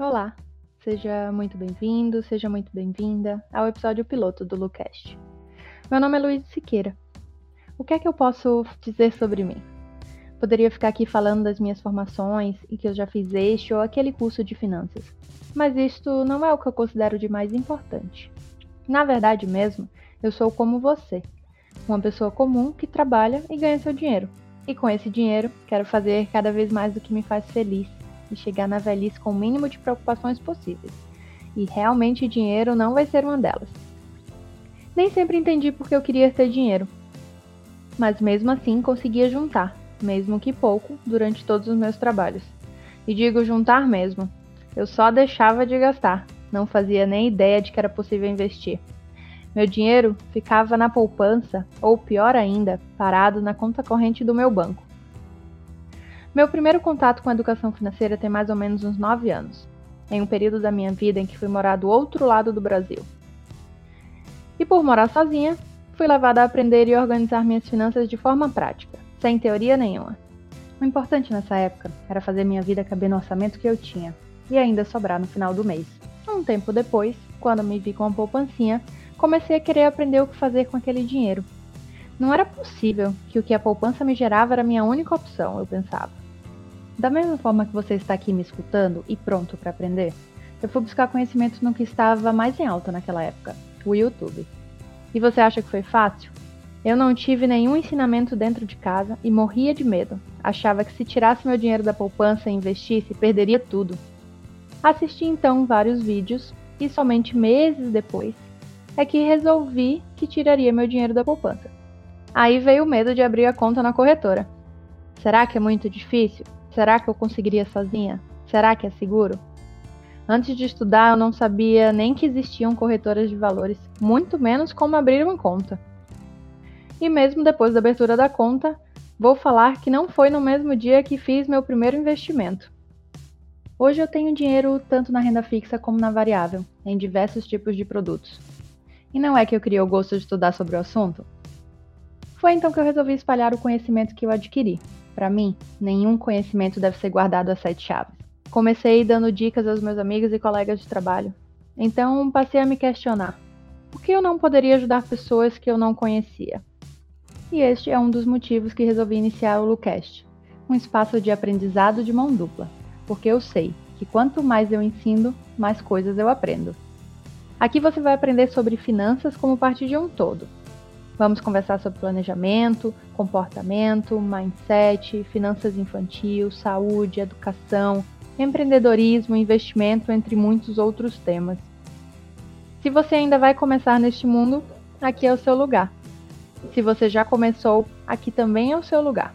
Olá, seja muito bem-vindo, seja muito bem-vinda ao episódio piloto do Lucast. Meu nome é Luiz Siqueira. O que é que eu posso dizer sobre mim? Poderia ficar aqui falando das minhas formações e que eu já fiz este ou aquele curso de finanças, mas isto não é o que eu considero de mais importante. Na verdade mesmo, eu sou como você, uma pessoa comum que trabalha e ganha seu dinheiro. E com esse dinheiro, quero fazer cada vez mais o que me faz feliz e chegar na velhice com o mínimo de preocupações possíveis. E realmente dinheiro não vai ser uma delas. Nem sempre entendi porque eu queria ter dinheiro, mas mesmo assim conseguia juntar, mesmo que pouco, durante todos os meus trabalhos. E digo juntar mesmo. Eu só deixava de gastar, não fazia nem ideia de que era possível investir. Meu dinheiro ficava na poupança, ou pior ainda, parado na conta corrente do meu banco. Meu primeiro contato com a educação financeira tem mais ou menos uns 9 anos, em um período da minha vida em que fui morar do outro lado do Brasil. E por morar sozinha, fui levada a aprender e organizar minhas finanças de forma prática, sem teoria nenhuma. O importante nessa época era fazer minha vida caber no orçamento que eu tinha e ainda sobrar no final do mês. Um tempo depois, quando me vi com uma poupancinha, comecei a querer aprender o que fazer com aquele dinheiro. Não era possível que o que a poupança me gerava era minha única opção, eu pensava. Da mesma forma que você está aqui me escutando e pronto para aprender, eu fui buscar conhecimento no que estava mais em alta naquela época, o YouTube. E você acha que foi fácil? Eu não tive nenhum ensinamento dentro de casa e morria de medo. Achava que se tirasse meu dinheiro da poupança e investisse, perderia tudo. Assisti então vários vídeos e somente meses depois é que resolvi que tiraria meu dinheiro da poupança. Aí veio o medo de abrir a conta na corretora. Será que é muito difícil? Será que eu conseguiria sozinha? Será que é seguro? Antes de estudar, eu não sabia nem que existiam corretoras de valores, muito menos como abrir uma conta. E mesmo depois da abertura da conta, vou falar que não foi no mesmo dia que fiz meu primeiro investimento. Hoje eu tenho dinheiro tanto na renda fixa como na variável, em diversos tipos de produtos. E não é que eu queria o gosto de estudar sobre o assunto? Foi então que eu resolvi espalhar o conhecimento que eu adquiri, para mim, nenhum conhecimento deve ser guardado a sete chaves. Comecei dando dicas aos meus amigos e colegas de trabalho. Então passei a me questionar: por que eu não poderia ajudar pessoas que eu não conhecia? E este é um dos motivos que resolvi iniciar o Lucast, um espaço de aprendizado de mão dupla, porque eu sei que quanto mais eu ensino, mais coisas eu aprendo. Aqui você vai aprender sobre finanças como parte de um todo, Vamos conversar sobre planejamento, comportamento, mindset, finanças infantil, saúde, educação, empreendedorismo, investimento, entre muitos outros temas. Se você ainda vai começar neste mundo, aqui é o seu lugar. Se você já começou, aqui também é o seu lugar.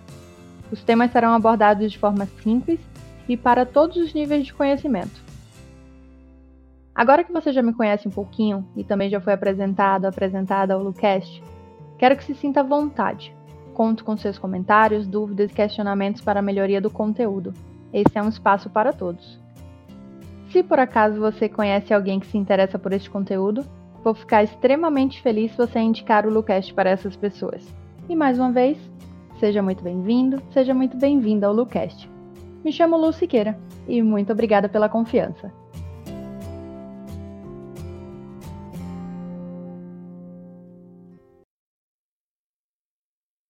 Os temas serão abordados de forma simples e para todos os níveis de conhecimento. Agora que você já me conhece um pouquinho e também já foi apresentado, apresentada ao Lucast, Quero que se sinta à vontade. Conto com seus comentários, dúvidas e questionamentos para a melhoria do conteúdo. Esse é um espaço para todos. Se por acaso você conhece alguém que se interessa por este conteúdo, vou ficar extremamente feliz se você indicar o Lucast para essas pessoas. E mais uma vez, seja muito bem-vindo, seja muito bem-vinda ao Lucast. Me chamo Lu Siqueira e muito obrigada pela confiança.